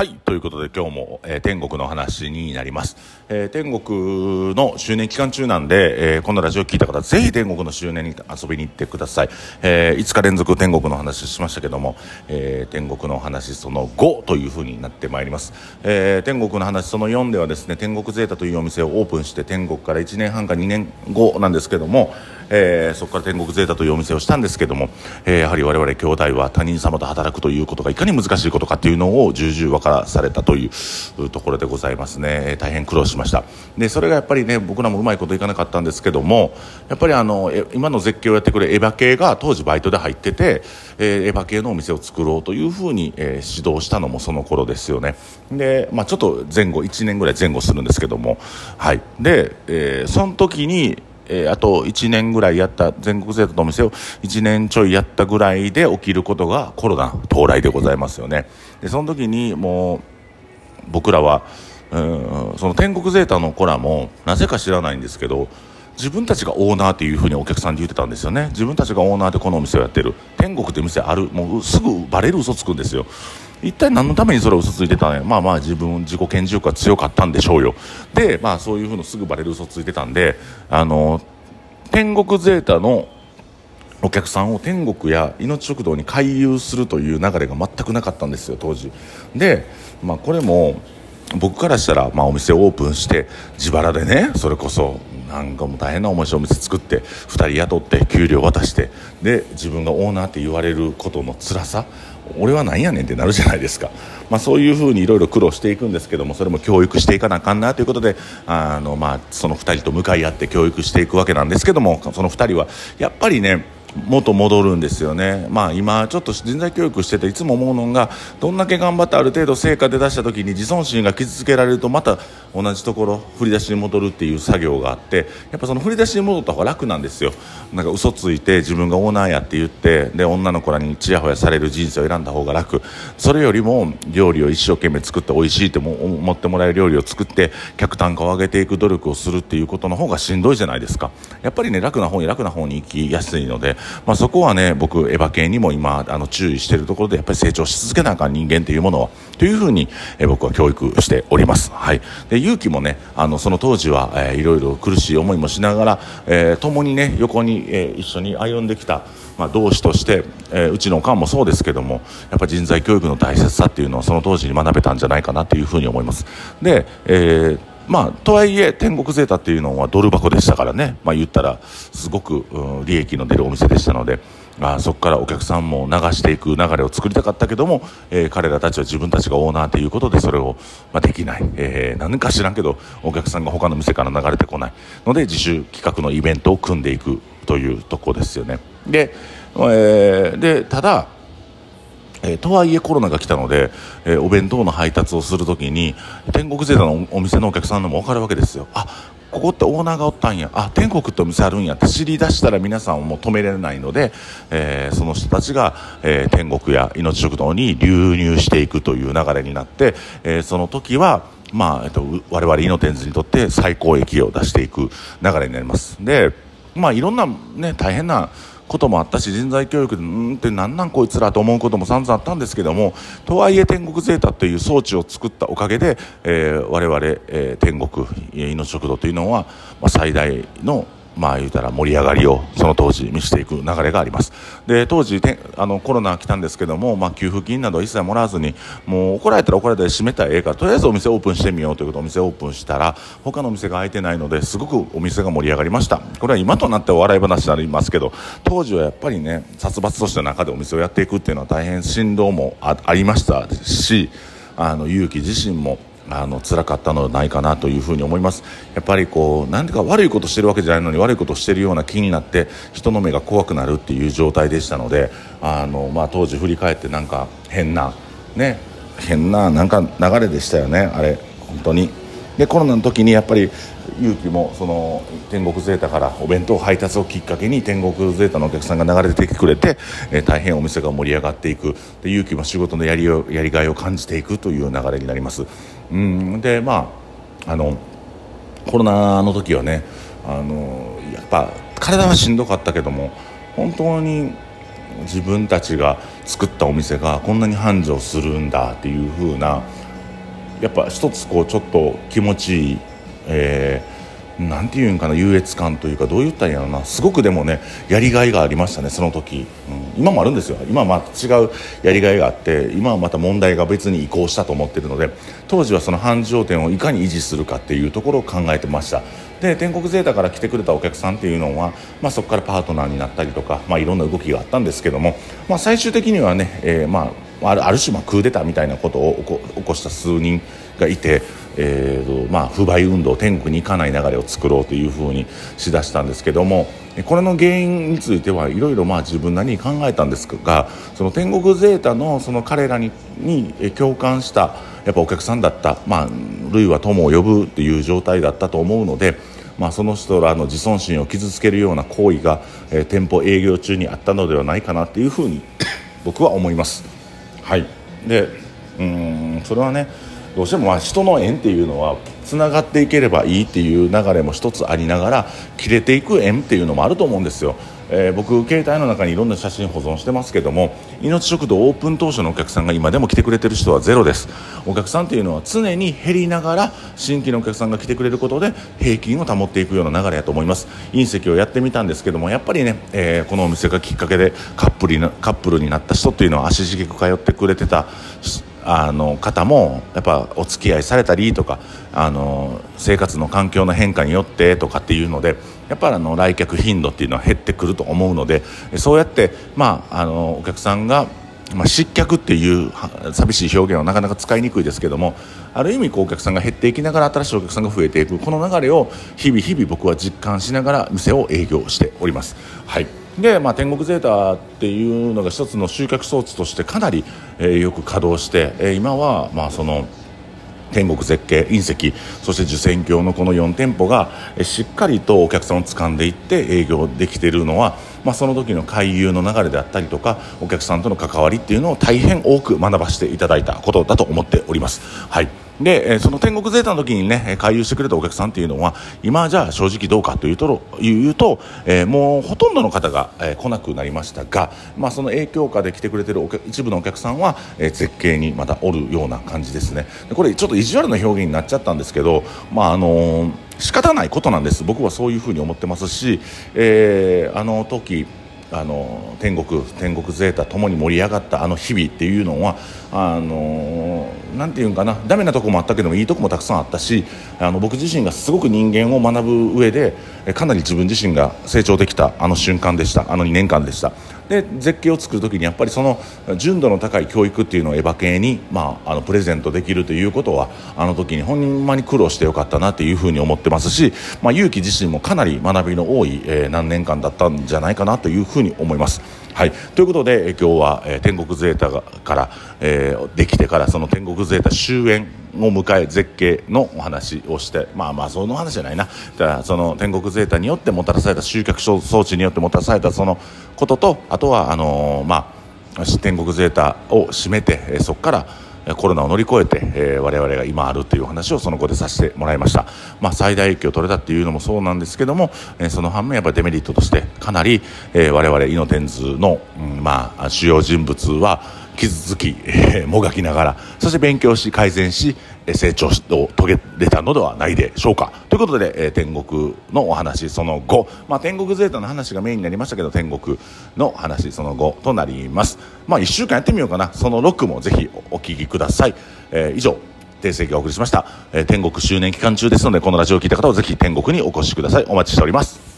はいということで今日も、えー、天国の話になります、えー、天国の周年期間中なんで、えー、このラジオ聞いた方ぜひ天国の周年に遊びに行ってください、え5日連続天国の話しましたけども、え天国の話その5というふうになってまいります、え天国の話その4ではですね天国ゼータというお店をオープンして天国から1年半か2年後なんですけども、えそこから天国ゼータというお店をしたんですけども、えやはり我々兄弟は他人様と働くということがいかに難しいことかっていうのを重々分からされたというところでございますね。大変苦労しました。でそれがやっぱりね僕らもうまいこといかなかったんですけどもやっぱりあの今の絶景をやってくれエヴァ系が当時バイトで入ってて、えー、エヴァ系のお店を作ろうというふうに、えー、指導したのもその頃ですよね。で、まあ、ちょっと前後1年ぐらい前後するんですけどもはい。で、えー、その時にえー、あと1年ぐらいやった全国制度のお店を1年ちょいやったぐらいで起きることがコロナ到来でございますよね。でその時にもう僕らはうんその天国ゼータの子らもなぜか知らないんですけど自分たちがオーナーっていうふうにお客さんで言ってたんですよね。自分たちがオーナーでこのお店をやってる。天国って店ある。もうすぐバレる嘘つくんですよ。一体何のためにそれを嘘ついてたんやまあまあ自分自己顕示欲が強かったんでしょうよ。でまあそういうふうのすぐバレる嘘ついてたんであの天国ゼータのお客さんを天国や命食堂に回遊するという流れが全くなかったんですよ当時。で、まあ、これも僕からしたら、まあ、お店をオープンして自腹でねそれこそなんかも大変な面白いお店作って2人雇って給料渡してで自分がオーナーって言われることの辛さ俺は何やねんってなるじゃないですか、まあ、そういうふうにいろいろ苦労していくんですけどもそれも教育していかなあかんなということであの、まあ、その2人と向かい合って教育していくわけなんですけどもその2人はやっぱりね元戻るんですよね、まあ、今、ちょっと人材教育してていつも思うのがどんだけ頑張ってある程度成果で出した時に自尊心が傷つけられるとまた同じところ振り出しに戻るっていう作業があってやっぱその振り出しに戻った方が楽なんですよ。なんか嘘ついて自分がオーナーやって言ってで女の子らにちやほやされる人生を選んだ方が楽。それよりも料理を一生懸命作って美味しいって思ってもらえる料理を作って客単価を上げていく努力をするっていうことの方がしんどいじゃないですか。やっぱりね楽な方に楽な方に行きやすいのでまあ、そこはね僕エヴァ系にも今あの注意しているところでやっぱり成長し続けなあかん人間というものはというふうに、え僕は教育しております、はい、で勇気もねあのその当時は、えー、いろいろ苦しい思いもしながら、えー、共にね横に、えー、一緒に歩んできたまあ、同志として、えー、うちのおかんもそうですけどもやっぱ人材教育の大切さっていうのをその当時に学べたんじゃないかなというふうに思います。で、えーまあ、とはいえ天国ゼータっていうのはドル箱でしたからね、まあ、言ったらすごく、うん、利益の出るお店でしたので、まあ、そこからお客さんも流していく流れを作りたかったけども、えー、彼らたちは自分たちがオーナーということでそれを、まあ、できない、えー、何か知らんけどお客さんが他の店から流れてこない。ので自主企画のイベントを組んでいくというとこですよね。で,、えー、でただえー、とはいえコロナが来たので、えー、お弁当の配達をするときに天国ゼータのお店のお客さんでも分かるわけですよ。あここってオーナーがおったんや。あ天国ってお店あるんやって。知り出したら皆さんをもう止められないので、えー、その人たちが、え天国や命食堂に流入していくという流れになって、えその時はまあ、えっと、我々イノテンズにとって最高益を出していく流れになります。でまあいろんなね大変なこともあったし人材教育でうんってなんなんこいつらと思うことも散々あったんですけどもとはいえ天国ゼータという装置を作ったおかげで、えー、我々、えー、天国命食堂というのは、まあ、最大のまあ言うたら盛り上がりをその当時見せていく流れがあります。で当時あのコロナ来たんですけども、まあ、給付金など一切もらわずにもう怒られたら怒られたら閉めたらええからとりあえずお店オープンしてみようということでお店オープンしたら他のお店が開いてないのですごくお店が盛り上がりました。これは今となっては笑い話になりますけど当時はやっぱりね殺伐とした中でお店をやっていくっていうのは大変振動もありましたしあの勇気自身もあの辛かったのではないかなというふうに思います。やっぱりこうなんていうか悪いことしてるわけじゃないのに悪いことしてるような気になって人の目が怖くなるっていう状態でしたのであの、まあ、当時振り返ってなんか変なね変ななんか流れでしたよねあれ本当に。でコロナの時にやっぱり勇気もその天国ゼータからお弁当配達をきっかけに天国ゼータのお客さんが流れてきてくれて、えー、大変お店が盛り上がっていく。で勇気も仕事のやりやりがいを感じていくという流れになります。うん。でまああのコロナの時はねあのやっぱ体はしんどかったけども本当に自分たちが作ったお店がこんなに繁盛するんだっていう風なやっぱ一つこうちょっと気持ちいい、えーなんていうんかな優越感というかどう言ったらいいんやろな。すごくでもねやりがいがありましたねその時、うん、今もあるんですよ。今はまた違うやりがいがあって今はまた問題が別に移行したと思ってるので当時はその繁盛店をいかに維持するかっていうところを考えてました。で天国ゼータから来てくれたお客さんっていうのは、まあ、そこからパートナーになったりとか、まあ、いろんな動きがあったんですけども、まあ、最終的にはね、えー、まあある種まあクーデターみたいなことを起こした数人がいて、えーとまあ、不買運動天国に行かない流れを作ろうというふうにしだしたんですけどもこれの原因についてはいろいろ自分なりに考えたんですがその天国ゼータのその彼らにに共感したやっぱお客さんだった、まあ、類は友を呼ぶっていう状態だったと思うので。まあ、その人らの自尊心を傷つけるような行為が、えー、店舗営業中にあったのではないかなというふうに僕は思います。はいでうんそれはねどうしてもまあ人の縁っていうのはつながっていければいいっていう流れも一つありながら切れていく縁っていうのもあると思うんですよ。えー、僕携帯の中にいろんな写真保存してますけども命食堂オープン当初のお客さんが今でも来てくれてる人はゼロですお客さんっていうのは常に減りながら新規のお客さんが来てくれることで平均を保っていくような流れやと思います隕石をやってみたんですけどもやっぱりね、えー、このお店がきっかけでカップルにカップルになった人っていうのは足しげく通ってくれてたあの方もやっぱお付き合いされたりとかあの生活の環境の変化によってとかっていうのでやっぱりあの来客頻度っていうのは減ってくると思うのでそうやって、まあ、あのお客さんが、ま、失脚っていう寂しい表現はなかなか使いにくいですけどもある意味こうお客さんが減っていきながら新しいお客さんが増えていくこの流れを日々日々僕は実感しながら店を営業しております。はいで、まあ、天国ゼータっていうのが一つの集客装置としてかなり、えー、よく稼働して、えー、今は、まあ、その天国絶景隕石そして受選橋のこの4店舗がしっかりとお客さんを掴んでいって営業できているのは、まあ、その時の回遊の流れであったりとかお客さんとの関わりっていうのを大変多く学ばせていただいたことだと思っております。はいで、えその天国ゼータの時にね回遊してくれたお客さんっていうのは今じゃあ正直どうかというと言うと、えー、もうほとんどの方が、えー、来なくなりましたが、まあ、その影響下で来てくれてる一部のお客さんは、えー、絶景にまたおるような感じですね。これちょっと意地悪な表現になっちゃったんですけどまああのー、仕方ないことなんです。僕はそういうふうに思ってますし、えー、あの時あの天国天国ゼータともに盛り上がったあの日々っていうのはあのなんていうんかなダメなとこもあったけどもいいとこもたくさんあったしあの僕自身がすごく人間を学ぶ上でかなり自分自身が成長できたあの瞬間でしたあの2年間でした。で絶景を作る時にやっぱりその純度の高い教育っていうのをエヴァ系に、まあ、あのプレゼントできるということはあの時にほんまに苦労してよかったなっていうふうに思ってますし、まあ、勇気自身もかなり学びの多い、えー、何年間だったんじゃないかなというふうに思います。はい、ということで、え今日は、えー、天国ゼータから、えー、できてからその天国ゼータ終焉を迎え絶景のお話をしてまあまあその話じゃないな。だからその天国ゼータによってもたらされた集客装置によってもたらされたそのこととあとはあのー、まあ天国ゼータを締めて、そこからコロナを乗り越えて、えー、我々が今あるという話をその後でさせてもらいました、まあ、最大影響を取れたっていうのもそうなんですけども、えー、その反面やっぱりデメリットとしてかなり、えー、我々イノテンズの、うん、まあ主要人物は傷つき、えー、もがきながらそして勉強し改善し成長を遂げれたのではないでしょうか。ということで、えー、天国のお話その後、まあ、天国ゼータの話がメインになりましたけど天国の話その後となります。まあ1週間やってみようかな。その6もぜひお聞きください、えー、以上訂正がお送りしました、えー、天国周年期間中ですのでこのラジオを聞いた方はぜひ天国にお越しください。お待ちしております。